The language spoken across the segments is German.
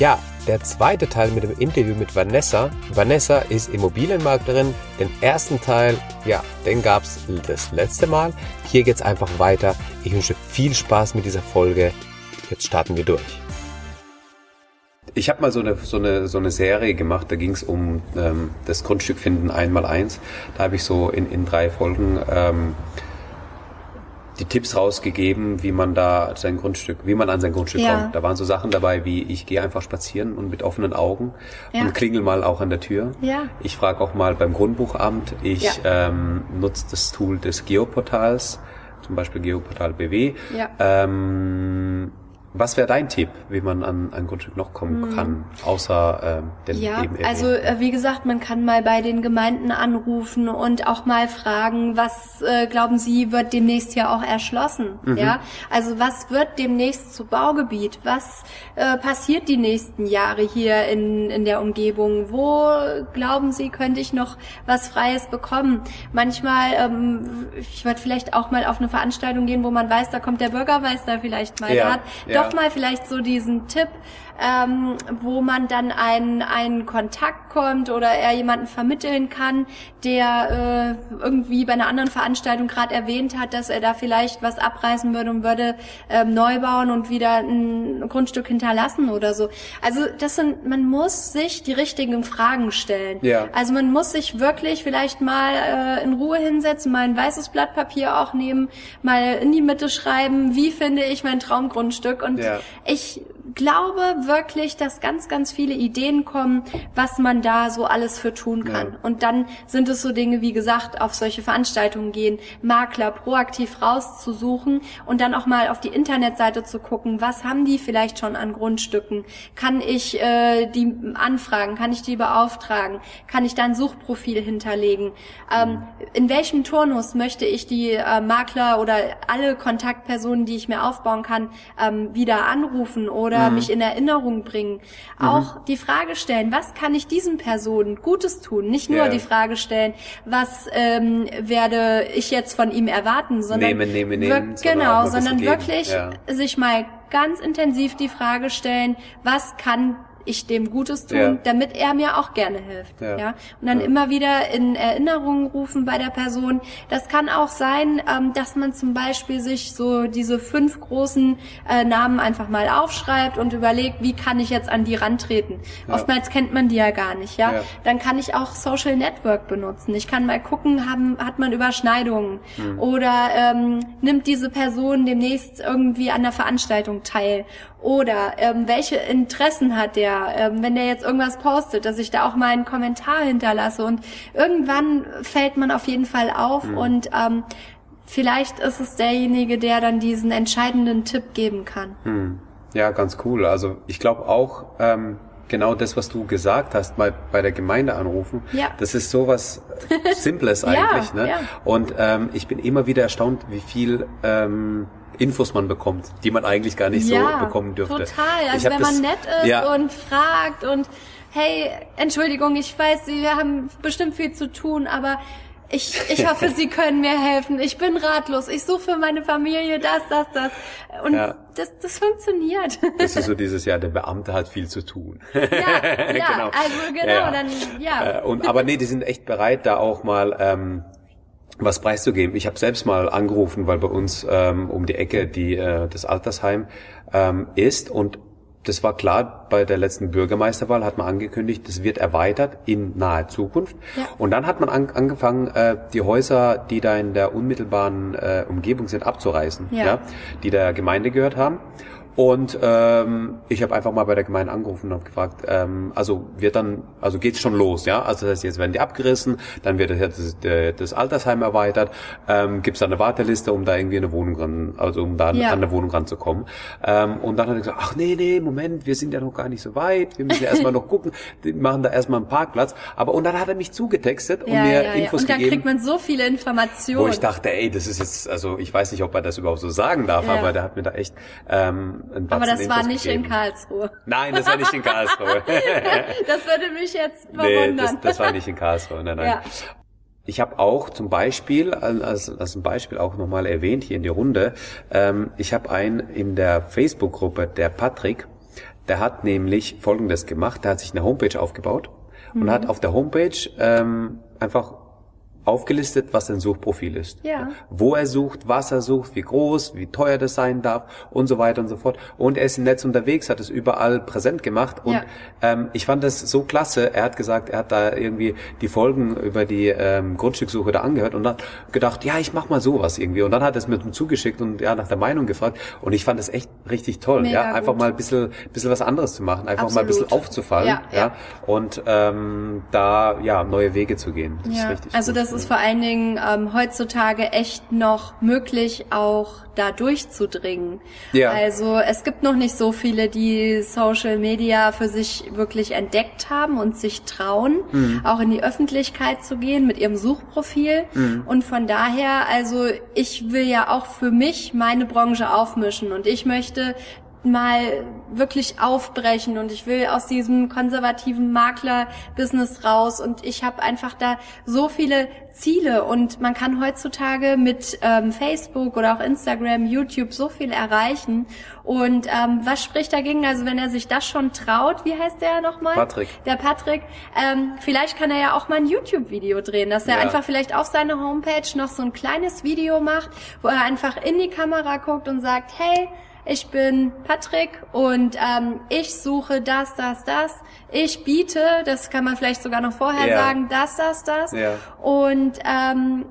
Ja, der zweite Teil mit dem Interview mit Vanessa. Vanessa ist Immobilienmaklerin. Den ersten Teil, ja, den gab es das letzte Mal. Hier geht es einfach weiter. Ich wünsche viel Spaß mit dieser Folge. Jetzt starten wir durch. Ich habe mal so eine, so, eine, so eine Serie gemacht, da ging es um ähm, das Grundstück finden einmal eins. Da habe ich so in, in drei Folgen ähm, die Tipps rausgegeben, wie man da sein Grundstück, wie man an sein Grundstück ja. kommt. Da waren so Sachen dabei wie ich gehe einfach spazieren und mit offenen Augen ja. und klingel mal auch an der Tür. Ja. Ich frage auch mal beim Grundbuchamt. Ich ähm, nutze das Tool des Geoportals, zum Beispiel Geoportal BW. Ja. Ähm, was wäre dein Tipp, wie man an ein Grundstück noch kommen hm. kann, außer äh, den ja, eben Also äh, wie gesagt, man kann mal bei den Gemeinden anrufen und auch mal fragen, was äh, glauben Sie wird demnächst hier auch erschlossen? Mhm. Ja, also was wird demnächst zu Baugebiet? Was äh, passiert die nächsten Jahre hier in in der Umgebung? Wo glauben Sie könnte ich noch was Freies bekommen? Manchmal, ähm, ich würde vielleicht auch mal auf eine Veranstaltung gehen, wo man weiß, da kommt der Bürgermeister vielleicht mal. Ja, hat, ja doch mal vielleicht so diesen Tipp, ähm, wo man dann einen, einen Kontakt kommt oder er jemanden vermitteln kann, der äh, irgendwie bei einer anderen Veranstaltung gerade erwähnt hat, dass er da vielleicht was abreißen würde und würde ähm, neu bauen und wieder ein Grundstück hinterlassen oder so. Also das sind, man muss sich die richtigen Fragen stellen. Ja. Also man muss sich wirklich vielleicht mal äh, in Ruhe hinsetzen, mal ein weißes Blatt Papier auch nehmen, mal in die Mitte schreiben, wie finde ich mein Traumgrundstück und ja. ich glaube wirklich, dass ganz, ganz viele Ideen kommen, was man da so alles für tun kann. Ja. Und dann sind es so Dinge, wie gesagt, auf solche Veranstaltungen gehen, Makler proaktiv rauszusuchen und dann auch mal auf die Internetseite zu gucken, was haben die vielleicht schon an Grundstücken? Kann ich äh, die anfragen? Kann ich die beauftragen? Kann ich da ein Suchprofil hinterlegen? Ähm, mhm. in welchem Turnus möchte ich die äh, Makler oder alle Kontaktpersonen, die ich mir aufbauen kann, ähm, wieder anrufen oder oder mhm. mich in Erinnerung bringen. Mhm. Auch die Frage stellen, was kann ich diesen Personen Gutes tun? Nicht nur ja. die Frage stellen, was ähm, werde ich jetzt von ihm erwarten, sondern nehmen, nehmen, nehmen, genau, sondern wirklich ja. sich mal ganz intensiv die Frage stellen, was kann ich dem Gutes tun, ja. damit er mir auch gerne hilft. Ja. ja? Und dann ja. immer wieder in Erinnerungen rufen bei der Person. Das kann auch sein, ähm, dass man zum Beispiel sich so diese fünf großen äh, Namen einfach mal aufschreibt und überlegt, wie kann ich jetzt an die rantreten. Oftmals kennt man die ja gar nicht, ja? Dann kann ich auch Social Network benutzen. Ich kann mal gucken, haben, hat man Überschneidungen mhm. oder ähm, nimmt diese Person demnächst irgendwie an der Veranstaltung teil oder ähm, welche Interessen hat der, ähm, wenn der jetzt irgendwas postet, dass ich da auch mal einen Kommentar hinterlasse. Und irgendwann fällt man auf jeden Fall auf mhm. und ähm, vielleicht ist es derjenige, der dann diesen entscheidenden Tipp geben kann. Mhm. Ja, ganz cool. Also ich glaube auch, ähm, genau das, was du gesagt hast, mal bei der Gemeinde anrufen, ja. das ist sowas Simples eigentlich. ja, ne? Ja. Und ähm, ich bin immer wieder erstaunt, wie viel ähm, Infos man bekommt, die man eigentlich gar nicht ja, so bekommen dürfte. Total, also wenn man nett ist ja. und fragt und hey, Entschuldigung, ich weiß, wir haben bestimmt viel zu tun, aber ich, ich hoffe, Sie können mir helfen. Ich bin ratlos. Ich suche für meine Familie das, das, das. Und ja. das, das funktioniert. Das ist so dieses Jahr, der Beamte hat viel zu tun. Ja, ja genau. also genau, ja, dann ja. Äh, und aber nee, die sind echt bereit, da auch mal ähm, was preiszugeben. Ich habe selbst mal angerufen, weil bei uns ähm, um die Ecke die äh, das Altersheim ähm, ist und das war klar, bei der letzten Bürgermeisterwahl hat man angekündigt, das wird erweitert in naher Zukunft. Ja. Und dann hat man an, angefangen, äh, die Häuser, die da in der unmittelbaren äh, Umgebung sind, abzureißen, ja. ja. die der Gemeinde gehört haben. Und ähm, ich habe einfach mal bei der Gemeinde angerufen und habe gefragt, ähm, also wird dann, also geht's schon los, ja? Also das heißt, jetzt werden die abgerissen, dann wird das, das, das Altersheim erweitert, ähm, gibt es da eine Warteliste, um da irgendwie eine Wohnung ran, also um da ja. an eine Wohnung ranzukommen. Ähm, und dann hat er gesagt, ach nee, nee, Moment, wir sind ja noch gar nicht so weit, wir müssen ja erstmal noch gucken, die machen da erstmal einen Parkplatz. Aber und dann hat er mich zugetextet und ja, mir ja, Infos gegeben. Und dann kriegt man so viele Informationen. Wo ich dachte, ey, das ist jetzt, also ich weiß nicht, ob er das überhaupt so sagen darf, aber der hat mir da echt ähm, aber das war nicht gegeben. in Karlsruhe. Nein, das war nicht in Karlsruhe. das würde mich jetzt verwundern. Nee, das, das war nicht in Karlsruhe. Nein, nein. Ja. Ich habe auch zum Beispiel, als, als ein Beispiel auch nochmal erwähnt hier in die Runde, ähm, ich habe einen in der Facebook-Gruppe, der Patrick, Der hat nämlich Folgendes gemacht. Der hat sich eine Homepage aufgebaut und hat auf der Homepage ähm, einfach aufgelistet, was sein Suchprofil ist. Ja. Wo er sucht, was er sucht, wie groß, wie teuer das sein darf und so weiter und so fort. Und er ist im Netz unterwegs, hat es überall präsent gemacht. Und Ja. ähm, ich fand das so klasse. Er hat gesagt, er hat da irgendwie die Folgen über die ähm, Grundstückssuche da angehört und hat gedacht, ja, ich mach mal sowas irgendwie. Und dann hat er es ihm zugeschickt und ja nach der Meinung gefragt. Und ich fand das echt richtig toll. Mega ja, einfach gut. mal ein bisschen, bisschen was anderes zu machen, einfach mal ein bisschen Absolut. aufzufallen. Ja, Ja, ja. Und ähm, da ja neue Wege zu gehen. Das Ja, ist richtig also gut. das ist vor allen Dingen ähm, heutzutage echt noch möglich, auch da durchzudringen. Ja. Also es gibt noch nicht so viele, die Social Media für sich wirklich entdeckt haben und sich trauen, Mhm. auch in die Öffentlichkeit zu gehen mit ihrem Suchprofil. Mhm. Und von daher, also ich will ja auch für mich meine Branche aufmischen und ich möchte mal wirklich aufbrechen und ich will aus diesem konservativen Makler-Business raus und ich habe einfach da so viele Ziele und man kann heutzutage mit ähm, Facebook oder auch Instagram, YouTube so viel erreichen und ähm, was spricht dagegen? Also wenn er sich das schon traut, wie heißt der nochmal? Patrick. Der Patrick. Ähm, vielleicht kann er ja auch mal ein YouTube-Video drehen, dass er Ja. einfach vielleicht auf seine Homepage noch so ein kleines Video macht, wo er einfach in die Kamera guckt und sagt, hey, ich bin Patrick und ähm, ich suche das, das, das. Ich biete, das kann man vielleicht sogar noch vorher Ja. sagen, das, das, das. Ja. Und ähm,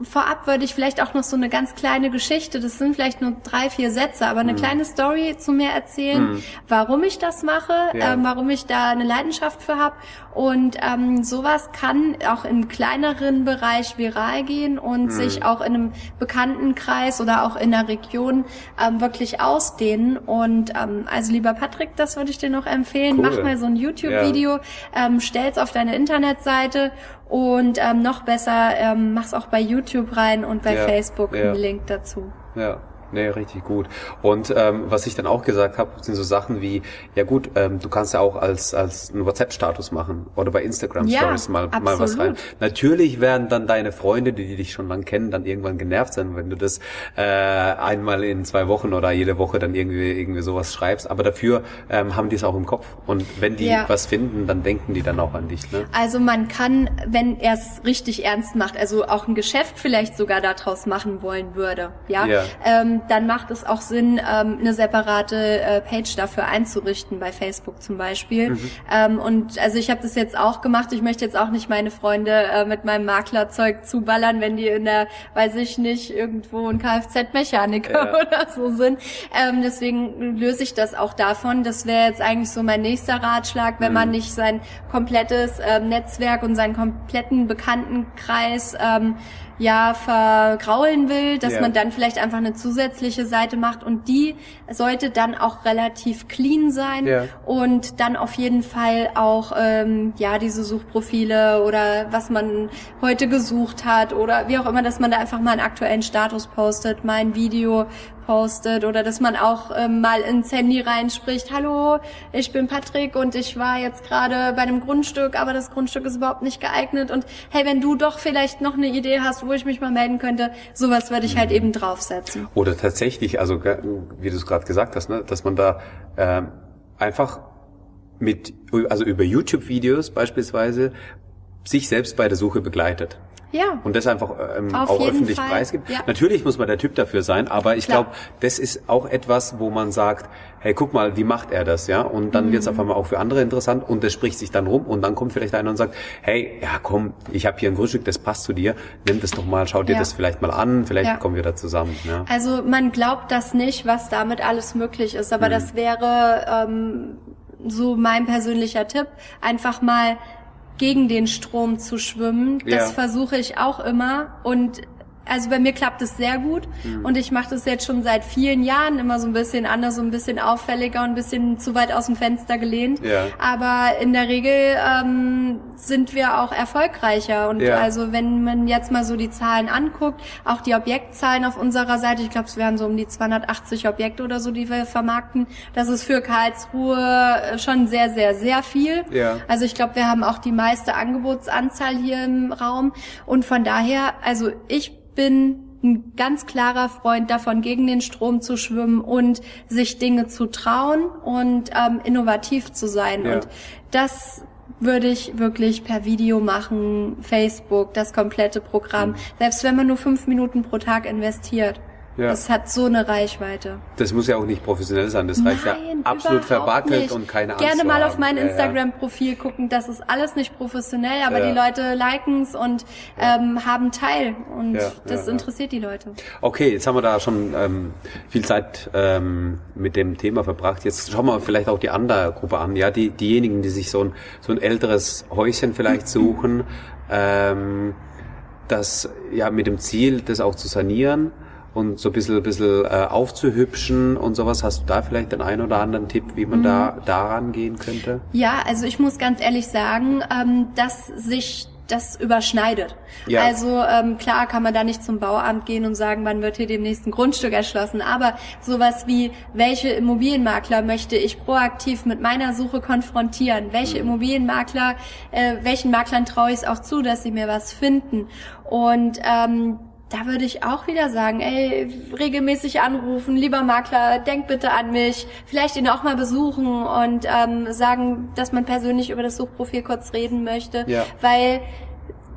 vorab würde ich vielleicht auch noch so eine ganz kleine Geschichte, das sind vielleicht nur drei, vier Sätze, aber eine kleine Story zu mir erzählen, warum ich das mache, Ja. ähm, warum ich da eine Leidenschaft für habe. Und ähm, sowas kann auch im kleineren Bereich viral gehen und Mhm. sich auch in einem Bekanntenkreis oder auch in der Region ähm, wirklich ausdehnen. Und ähm, also lieber Patrick, das würde ich dir noch empfehlen. Cool. Mach mal so ein YouTube-Video, ähm, stell's auf deine Internetseite und ähm, noch besser, ähm, mach's auch bei YouTube rein und bei Ja, Facebook ja. einen Link dazu. Ja, nee, richtig gut. Und ähm, was ich dann auch gesagt habe, sind so Sachen wie, ja gut, ähm, du kannst ja auch als als einen WhatsApp-Status machen oder bei Instagram Ja, Stories mal mal was rein. Natürlich werden dann deine Freunde, die, die dich schon lang kennen, dann irgendwann genervt sein, wenn du das äh, einmal in zwei Wochen oder jede Woche dann irgendwie irgendwie sowas schreibst. Aber dafür ähm, haben die es auch im Kopf. Und wenn die Ja. was finden, dann denken die dann auch an dich. Ne? Also man kann, wenn er es richtig ernst macht, also auch ein Geschäft vielleicht sogar daraus machen wollen würde, ja, Ja. Ähm, dann macht es auch Sinn, ähm, eine separate äh, Page dafür einzurichten, bei Facebook zum Beispiel. Mhm. Ähm, und also ich habe das jetzt auch gemacht. Ich möchte jetzt auch nicht meine Freunde äh, mit meinem Maklerzeug zuballern, wenn die in der, weiß ich nicht, irgendwo ein Kfz-Mechaniker Ja. oder so sind. Ähm, deswegen löse ich das auch davon. Das wäre jetzt eigentlich so mein nächster Ratschlag, wenn man nicht sein komplettes ähm, Netzwerk und seinen kompletten Bekanntenkreis ähm, ja vergraulen will, dass Ja. man dann vielleicht einfach eine zusätzliche Seite macht und die sollte dann auch relativ clean sein Ja. und dann auf jeden Fall auch ähm, ja diese Suchprofile oder was man heute gesucht hat oder wie auch immer, dass man da einfach mal einen aktuellen Status postet, mal ein Video postet oder dass man auch ähm, mal ins Handy reinspricht, hallo, ich bin Patrick und ich war jetzt gerade bei einem Grundstück, aber das Grundstück ist überhaupt nicht geeignet und hey, wenn du doch vielleicht noch eine Idee hast, wo ich mich mal melden könnte, sowas würde ich halt eben draufsetzen. Oder tatsächlich, also wie du es gerade gesagt hast, ne, dass man da ähm, einfach mit, also über YouTube-Videos beispielsweise sich selbst bei der Suche begleitet. Ja. Und das einfach ähm, Auf auch öffentlich Fall, preisgibt. ja. Natürlich muss man der Typ dafür sein, aber ich glaube, das ist auch etwas, wo man sagt, hey, guck mal, wie macht er das, ja? Und dann Mhm. wird es auf einmal auch für andere interessant und das spricht sich dann rum und dann kommt vielleicht einer und sagt, hey, ja komm, ich habe hier ein Grundstück, das passt zu dir, nimm das doch mal, schau dir Ja. das vielleicht mal an, vielleicht Ja. kommen wir da zusammen. Ja. Also man glaubt das nicht, was damit alles möglich ist, Mhm. aber das wäre ähm, so mein persönlicher Tipp, einfach mal gegen den Strom zu schwimmen. Das Ja. versuche ich auch immer und also bei mir klappt es sehr gut Mhm. und ich mache das jetzt schon seit vielen Jahren immer so ein bisschen anders, so ein bisschen auffälliger und ein bisschen zu weit aus dem Fenster gelehnt. Ja. Aber in der Regel ähm, sind wir auch erfolgreicher und Ja. also wenn man jetzt mal so die Zahlen anguckt, auch die Objektzahlen auf unserer Seite, ich glaube, es wären so um die 280 Objekte oder so, die wir vermarkten. Das ist für Karlsruhe schon sehr, sehr, sehr viel. Ja. Also ich glaube, wir haben auch die meiste Angebotsanzahl hier im Raum und von daher, also ich bin ein ganz klarer Freund davon, gegen den Strom zu schwimmen und sich Dinge zu trauen und ähm, innovativ zu sein. Ja. Und das würde ich wirklich per Video machen, Facebook, das komplette Programm. Mhm. Selbst wenn man nur fünf Minuten pro Tag investiert. Ja. Das hat so eine Reichweite. Das muss ja auch nicht professionell sein. Das reicht ja absolut verwackelt und keine Angst Gerne mal auf mein Instagram-Profil gucken. Das ist alles nicht professionell, aber ja. die Leute liken es und ähm, haben Teil. Und das interessiert die Leute. Okay, jetzt haben wir da schon ähm, viel Zeit ähm, mit dem Thema verbracht. Jetzt schauen wir vielleicht auch die andere Gruppe an. Ja, die, diejenigen, die sich so ein, so ein älteres Häuschen vielleicht suchen, ähm, das ja mit dem Ziel, das auch zu sanieren und so ein bisschen, bisschen äh, aufzuhübschen und sowas. Hast du da vielleicht den einen oder anderen Tipp, wie man mhm. da daran gehen könnte? Ja, also ich muss ganz ehrlich sagen, ähm, dass sich das überschneidet. Ja. Also ähm, klar kann man da nicht zum Bauamt gehen und sagen, wann wird hier demnächst ein Grundstück erschlossen. Aber sowas wie, welche Immobilienmakler möchte ich proaktiv mit meiner Suche konfrontieren? Welche mhm. Immobilienmakler, äh, welchen Maklern traue ich es auch zu, dass sie mir was finden? Und ähm, da würde ich auch wieder sagen, ey, regelmäßig anrufen, lieber Makler, denk bitte an mich, vielleicht ihn auch mal besuchen und ähm, sagen, dass man persönlich über das Suchprofil kurz reden möchte, ja. weil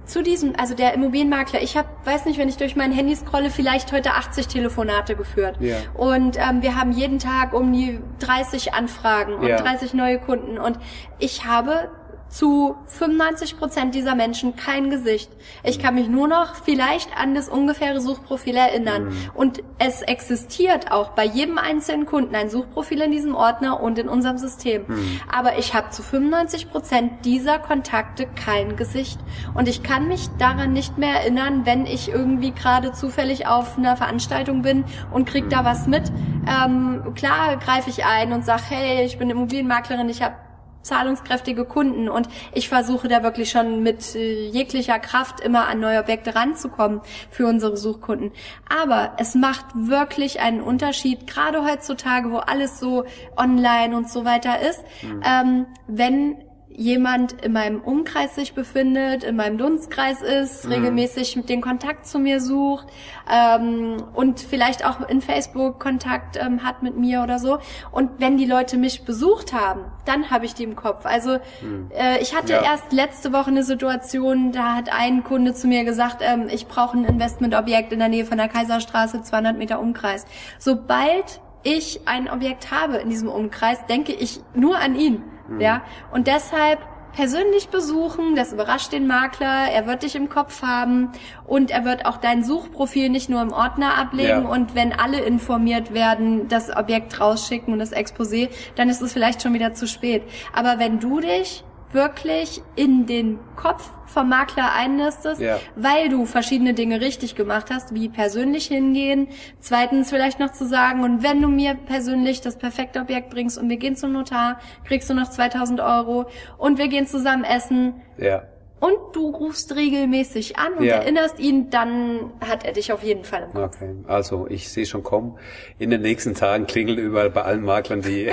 zu diesem, also der Immobilienmakler, ich habe, weiß nicht, wenn ich durch mein Handy scrolle, vielleicht heute 80 Telefonate geführt. Ja. Und ähm, wir haben jeden Tag um die 30 Anfragen und ja. 30 neue Kunden. Und ich habe zu 95 Prozent dieser Menschen kein Gesicht. Ich kann mich nur noch vielleicht an das ungefähre Suchprofil erinnern. Mhm. Und es existiert auch bei jedem einzelnen Kunden ein Suchprofil in diesem Ordner und in unserem System. Mhm. Aber ich habe zu 95 Prozent dieser Kontakte kein Gesicht. Und ich kann mich daran nicht mehr erinnern, wenn ich irgendwie gerade zufällig auf einer Veranstaltung bin und krieg da mhm. was mit. Ähm, klar greife ich ein und sag, hey, ich bin Immobilienmaklerin, ich habe zahlungskräftige Kunden und ich versuche da wirklich schon mit äh, jeglicher Kraft immer an neue Objekte ranzukommen für unsere Suchkunden. Aber es macht wirklich einen Unterschied, gerade heutzutage, wo alles so online und so weiter ist, mhm. ähm, wenn jemand in meinem Umkreis sich befindet, in meinem Dunstkreis ist, mhm. regelmäßig den Kontakt zu mir sucht ähm, und vielleicht auch in Facebook Kontakt ähm, hat mit mir oder so. Und wenn die Leute mich besucht haben, dann habe ich die im Kopf. Also mhm. äh, ich hatte ja. erst letzte Woche eine Situation, da hat ein Kunde zu mir gesagt, ähm, ich brauche ein Investmentobjekt in der Nähe von der Kaiserstraße, 200 Meter Umkreis. Sobald ich ein Objekt habe in diesem Umkreis, denke ich nur an ihn. Mhm. Ja, und deshalb persönlich besuchen, das überrascht den Makler, er wird dich im Kopf haben und er wird auch dein Suchprofil nicht nur im Ordner ablegen ja. und wenn alle informiert werden, das Objekt rausschicken und das Exposé, dann ist es vielleicht schon wieder zu spät. Aber wenn du dich wirklich in den Kopf vom Makler einnistest, ja. weil du verschiedene Dinge richtig gemacht hast, wie persönlich hingehen. Zweitens vielleicht noch zu sagen, und wenn du mir persönlich das perfekte Objekt bringst und wir gehen zum Notar, kriegst du noch 2000 Euro und wir gehen zusammen essen. Ja und du rufst regelmäßig an und ja. erinnerst ihn, dann hat er dich auf jeden Fall im Kopf. Okay, also ich sehe schon kommen. In den nächsten Tagen klingeln überall bei allen Maklern die,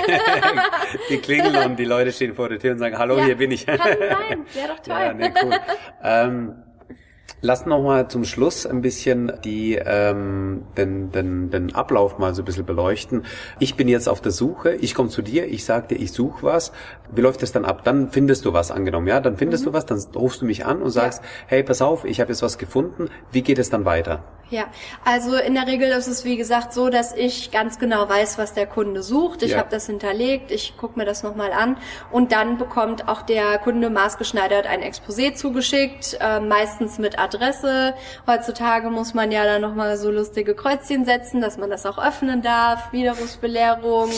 die klingeln und die Leute stehen vor der Tür und sagen, hallo, ja, hier bin ich. kann sein, wäre doch toll. Ja, nee, cool. ähm, Lass noch mal zum Schluss ein bisschen die, ähm, den, den, den Ablauf mal so ein bisschen beleuchten. Ich bin jetzt auf der Suche, ich komme zu dir, ich sage dir, ich suche was. Wie läuft das dann ab? Dann findest du was angenommen, ja? Dann findest mhm. du was, dann rufst du mich an und sagst, ja. hey, pass auf, ich habe jetzt was gefunden. Wie geht es dann weiter? Ja, also in der Regel ist es wie gesagt so, dass ich ganz genau weiß, was der Kunde sucht. Ich ja. habe das hinterlegt, ich gucke mir das nochmal an und dann bekommt auch der Kunde maßgeschneidert ein Exposé zugeschickt, äh, meistens mit Adresse. Heutzutage muss man ja dann nochmal so lustige Kreuzchen setzen, dass man das auch öffnen darf, Widerrufsbelehrung.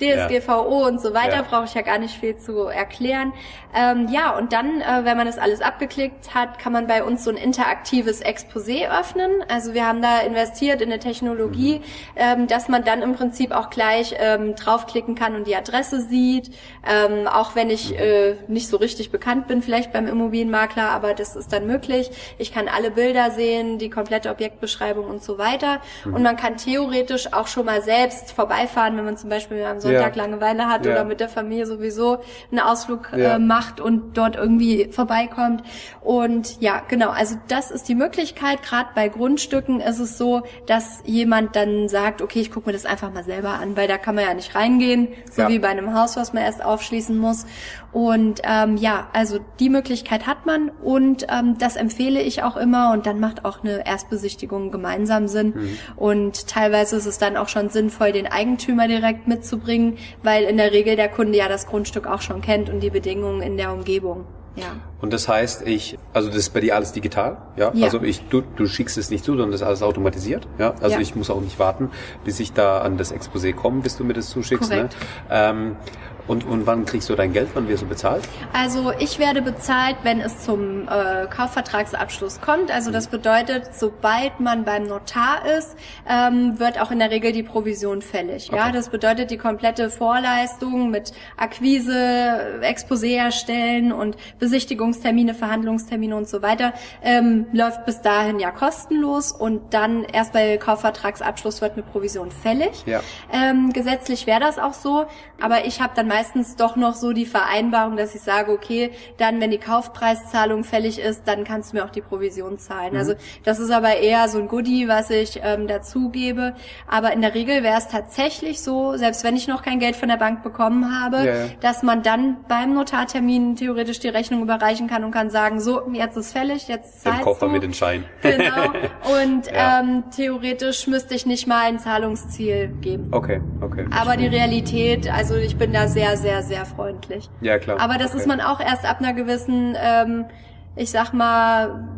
DSGVO ja. und so weiter, ja. brauche ich ja gar nicht viel zu erklären. Ähm, ja, und dann, äh, wenn man das alles abgeklickt hat, kann man bei uns so ein interaktives Exposé öffnen. Also wir haben da investiert in eine Technologie, mhm. ähm, dass man dann im Prinzip auch gleich ähm, draufklicken kann und die Adresse sieht. Ähm, auch wenn ich mhm. äh, nicht so richtig bekannt bin, vielleicht beim Immobilienmakler, aber das ist dann möglich. Ich kann alle Bilder sehen, die komplette Objektbeschreibung und so weiter. Mhm. Und man kann theoretisch auch schon mal selbst vorbeifahren, wenn man zum Beispiel am Sonntag Sonntag ja. Langeweile hat ja. oder mit der Familie sowieso einen Ausflug äh, macht und dort irgendwie vorbeikommt. Und ja, genau, also das ist die Möglichkeit. Gerade bei Grundstücken ist es so, dass jemand dann sagt, okay, ich gucke mir das einfach mal selber an, weil da kann man ja nicht reingehen, so wie bei einem Haus, was man erst aufschließen muss. Und ähm, ja, also die Möglichkeit hat man und ähm, das empfehle ich auch immer und dann macht auch eine Erstbesichtigung gemeinsam Sinn. Mhm. Und teilweise ist es dann auch schon sinnvoll, den Eigentümer direkt mitzubringen, weil in der Regel der Kunde ja das Grundstück auch schon kennt und die Bedingungen in der Umgebung. Ja. Und das heißt, ich, also das ist bei dir alles digital, ja? ja. Also ich, du, du schickst es nicht zu, sondern das ist alles automatisiert, ja? Also ja. ich muss auch nicht warten, bis ich da an das Exposé komme, bis du mir das zuschickst, ne? Ähm, und, und wann kriegst du dein Geld? Wann wirst du bezahlt? Also ich werde bezahlt, wenn es zum äh, Kaufvertragsabschluss kommt. Also das bedeutet, sobald man beim Notar ist, ähm, wird auch in der Regel die Provision fällig. Okay. Ja, das bedeutet die komplette Vorleistung mit Akquise, Exposé erstellen und Besichtigungstermine, Verhandlungstermine und so weiter ähm, läuft bis dahin ja kostenlos und dann erst bei Kaufvertragsabschluss wird eine Provision fällig. Ja. Ähm, gesetzlich wäre das auch so, aber ich habe dann meistens doch noch so die Vereinbarung, dass ich sage, okay, dann, wenn die Kaufpreiszahlung fällig ist, dann kannst du mir auch die Provision zahlen. Mhm. Also das ist aber eher so ein Goodie, was ich ähm, dazugebe. Aber in der Regel wäre es tatsächlich so, selbst wenn ich noch kein Geld von der Bank bekommen habe, ja, ja. dass man dann beim Notartermin theoretisch die Rechnung überreichen kann und kann sagen, so, jetzt ist fällig, jetzt zahlst Dann kauf du. mir den Schein. Genau. Und ja. ähm, theoretisch müsste ich nicht mal ein Zahlungsziel geben. Okay, okay. Aber die Realität, also ich bin da sehr sehr, sehr, freundlich. Ja, klar. Aber das okay. ist man auch erst ab einer gewissen, ähm, ich sag mal,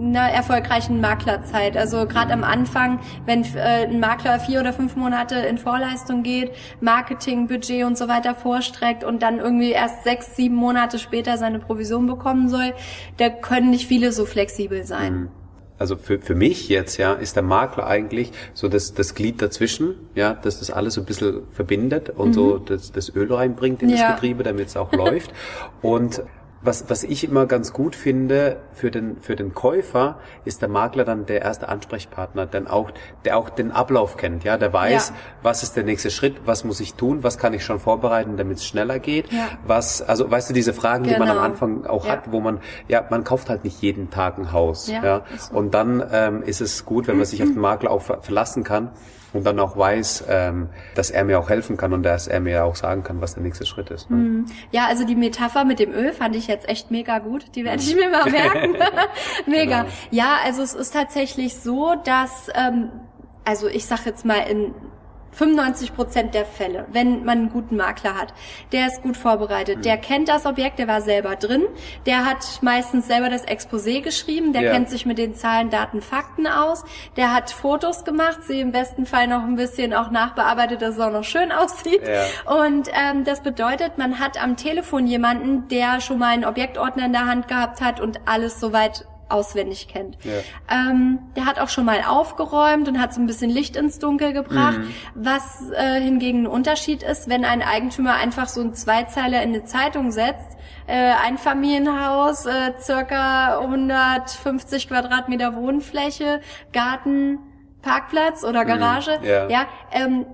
einer erfolgreichen Maklerzeit. Also gerade am Anfang, wenn äh, ein Makler vier oder fünf Monate in Vorleistung geht, Marketing, Budget und so weiter vorstreckt und dann irgendwie erst sechs, sieben Monate später seine Provision bekommen soll, da können nicht viele so flexibel sein. Mhm also für, für mich jetzt, ja, ist der Makler eigentlich so das, das Glied dazwischen, ja, dass das alles so ein bisschen verbindet und mhm. so das, das Öl reinbringt in ja. das Getriebe, damit es auch läuft. Und was, was ich immer ganz gut finde für den, für den Käufer, ist der Makler dann der erste Ansprechpartner, denn auch, der auch den Ablauf kennt, ja, der weiß, ja. was ist der nächste Schritt, was muss ich tun, was kann ich schon vorbereiten, damit es schneller geht, ja. was, also, weißt du, diese Fragen, genau. die man am genau. Anfang auch ja. hat, wo man, ja, man kauft halt nicht jeden Tag ein Haus, ja, so. und dann ähm, ist es gut, wenn man sich auf den Makler auch verlassen kann, und dann auch weiß, ähm, dass er mir auch helfen kann und dass er mir auch sagen kann, was der nächste Schritt ist. Ne? Mhm. Ja, also die Metapher mit dem Öl fand ich jetzt echt mega gut. Die werde ich mir mal merken. mega. Genau. Ja, also es ist tatsächlich so, dass ähm, also ich sag jetzt mal in 95 Prozent der Fälle, wenn man einen guten Makler hat, der ist gut vorbereitet, der mhm. kennt das Objekt, der war selber drin, der hat meistens selber das Exposé geschrieben, der ja. kennt sich mit den Zahlen, Daten, Fakten aus, der hat Fotos gemacht, sie im besten Fall noch ein bisschen auch nachbearbeitet, dass es auch noch schön aussieht. Ja. Und ähm, das bedeutet, man hat am Telefon jemanden, der schon mal einen Objektordner in der Hand gehabt hat und alles soweit auswendig kennt. Ja. Ähm, der hat auch schon mal aufgeräumt und hat so ein bisschen Licht ins Dunkel gebracht. Mhm. Was äh, hingegen ein Unterschied ist, wenn ein Eigentümer einfach so ein Zweizeiler in eine Zeitung setzt, äh, ein Familienhaus, äh, circa 150 Quadratmeter Wohnfläche, Garten, Parkplatz oder mhm. Garage, mhm. ja, ja ähm,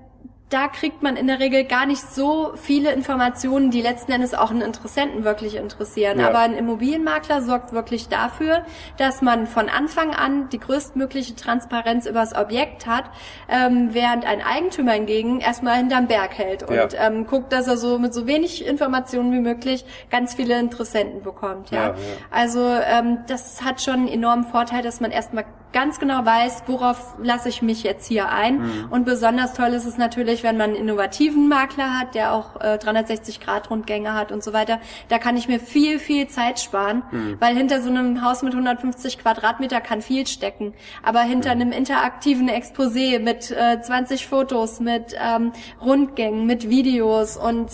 da kriegt man in der Regel gar nicht so viele Informationen, die letzten Endes auch einen Interessenten wirklich interessieren. Ja. Aber ein Immobilienmakler sorgt wirklich dafür, dass man von Anfang an die größtmögliche Transparenz über das Objekt hat, ähm, während ein Eigentümer hingegen erstmal hinterm Berg hält und ja. ähm, guckt, dass er so mit so wenig Informationen wie möglich ganz viele Interessenten bekommt. Ja, ja also ähm, das hat schon einen enormen Vorteil, dass man erstmal ganz genau weiß, worauf lasse ich mich jetzt hier ein. Mhm. Und besonders toll ist es natürlich, wenn man einen innovativen Makler hat, der auch äh, 360-Grad-Rundgänge hat und so weiter. Da kann ich mir viel, viel Zeit sparen, mhm. weil hinter so einem Haus mit 150 Quadratmeter kann viel stecken. Aber hinter mhm. einem interaktiven Exposé mit äh, 20 Fotos, mit ähm, Rundgängen, mit Videos und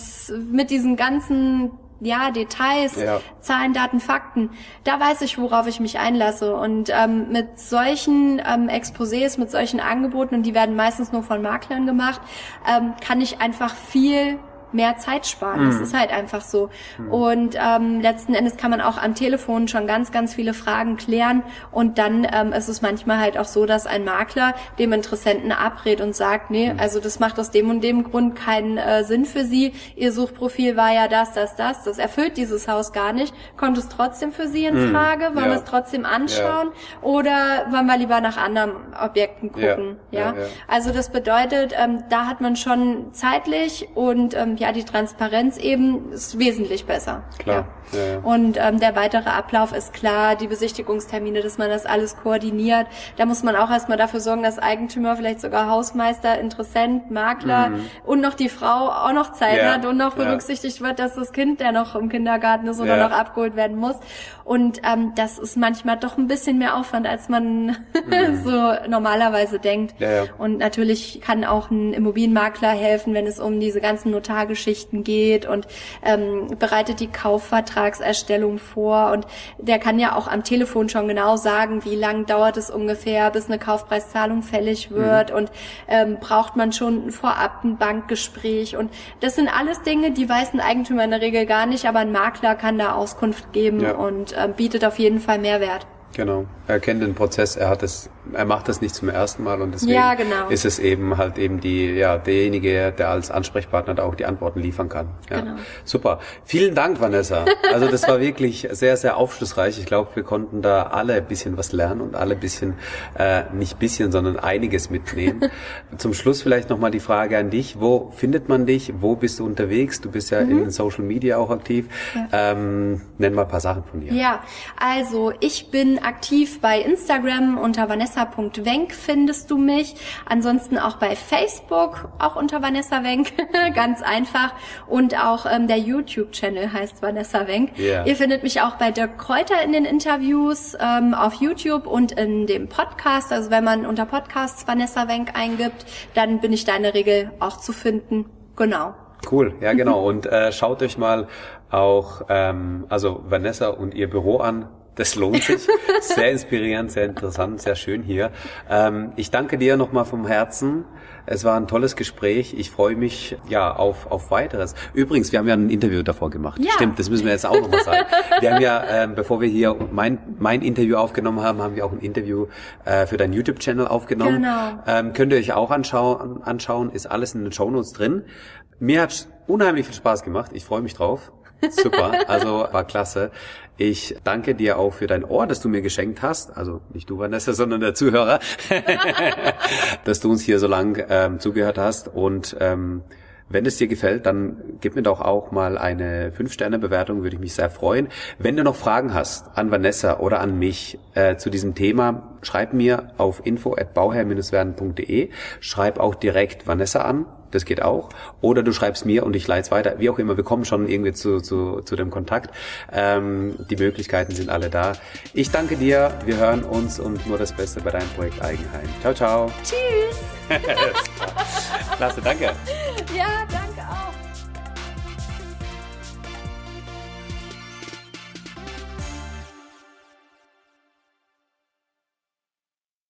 mit diesen ganzen ja, Details, ja. Zahlen, Daten, Fakten, da weiß ich, worauf ich mich einlasse. Und ähm, mit solchen ähm, Exposés, mit solchen Angeboten, und die werden meistens nur von Maklern gemacht, ähm, kann ich einfach viel mehr Zeit sparen. Das Mhm. ist halt einfach so. Und ähm, letzten Endes kann man auch am Telefon schon ganz, ganz viele Fragen klären. Und dann ähm, ist es manchmal halt auch so, dass ein Makler dem Interessenten abrät und sagt, nee, Mhm. also das macht aus dem und dem Grund keinen äh, Sinn für Sie. Ihr Suchprofil war ja das, das, das. Das erfüllt dieses Haus gar nicht. Kommt es trotzdem für Sie in Frage? Wollen Mhm. Ja. wir es trotzdem anschauen? Oder wollen wir lieber nach anderen Objekten Ja. gucken? Ja, Ja. ja. Also das bedeutet, ähm, da hat man schon zeitlich und ähm, ja die Transparenz eben ist wesentlich besser. Klar. Ja. Ja, ja. Und ähm, der weitere Ablauf ist klar, die Besichtigungstermine, dass man das alles koordiniert. Da muss man auch erstmal dafür sorgen, dass Eigentümer, vielleicht sogar Hausmeister, Interessent, Makler und noch die Frau auch noch Zeit Mhm. Hat und noch berücksichtigt wird, dass das Kind, der noch im Kindergarten ist oder noch abgeholt werden muss. Und ähm, das ist manchmal doch ein bisschen mehr Aufwand, als man so normalerweise denkt. Mhm. Und natürlich kann auch ein Immobilienmakler helfen, wenn es um diese ganzen Notargeschichten geht und ähm, bereitet die Kaufvertragserstellung vor. Und der kann ja auch am Telefon schon genau sagen, wie lang dauert es ungefähr, bis eine Kaufpreiszahlung fällig wird. Und ähm, braucht man schon vorab ein Bankgespräch. Und das sind alles Dinge, die weiß ein Eigentümer in der Regel gar nicht, aber ein Makler kann da Auskunft geben Ja. und ähm, bietet auf jeden Fall Mehrwert. Genau. Er kennt den Prozess, er hat es, er macht das nicht zum ersten Mal und deswegen Ja, genau. ist es eben halt eben die, ja, derjenige, der als Ansprechpartner da auch die Antworten liefern kann. Ja. Genau. Super. Vielen Dank, Vanessa. Also das war wirklich sehr, sehr aufschlussreich. Ich glaube, wir konnten da alle ein bisschen was lernen und alle ein bisschen, äh, nicht bisschen, sondern einiges mitnehmen. Zum Schluss vielleicht nochmal die Frage an dich. Wo findet man dich? Wo bist du unterwegs? Du bist ja Mhm. in Social Media auch aktiv. Ähm, nenn mal ein paar Sachen von dir. Ja, also ich bin aktiv bei Instagram unter vanessa.wenk findest du mich. Ansonsten auch bei Facebook, auch unter Vanessa Wenk, ganz einfach. Und auch ähm, der YouTube-Channel heißt Vanessa Wenk. Ja. Ihr findet mich auch bei Dirk Kräuter in den Interviews ähm, auf YouTube und in dem Podcast. Also wenn man unter Podcasts Vanessa Wenk eingibt, dann bin ich da in der Regel auch zu finden. Genau. Cool, ja genau. Und äh, schaut euch mal auch ähm, also Vanessa und ihr Büro an. Das lohnt sich. Sehr inspirierend, sehr interessant, sehr schön hier. Ähm, ich danke dir nochmal vom Herzen. Es war ein tolles Gespräch. Ich freue mich ja auf, auf weiteres. Übrigens, wir haben ja ein Interview davor gemacht. Ja. Stimmt, das müssen wir jetzt auch nochmal sagen. Wir haben ja, ähm, bevor wir hier mein, mein Interview aufgenommen haben, haben wir auch ein Interview äh, für deinen YouTube-Channel aufgenommen. Genau. Ähm, könnt ihr euch auch anschauen, anschauen, ist alles in den Shownotes drin. Mir hat unheimlich viel Spaß gemacht. Ich freue mich drauf. Super, also war klasse. Ich danke dir auch für dein Ohr, das du mir geschenkt hast. Also nicht du, Vanessa, sondern der Zuhörer, dass du uns hier so lang ähm, zugehört hast. Und ähm, wenn es dir gefällt, dann gib mir doch auch mal eine 5-Sterne-Bewertung, würde ich mich sehr freuen. Wenn du noch Fragen hast an Vanessa oder an mich äh, zu diesem Thema, schreib mir auf info@bauherr-werden.de. Schreib auch direkt Vanessa an, das geht auch. Oder du schreibst mir und ich leite es weiter. Wie auch immer, wir kommen schon irgendwie zu, zu, zu dem Kontakt. Ähm, die Möglichkeiten sind alle da. Ich danke dir, wir hören uns und nur das Beste bei deinem Projekt Eigenheim. Ciao, ciao. Tschüss. Klasse, danke. Ja,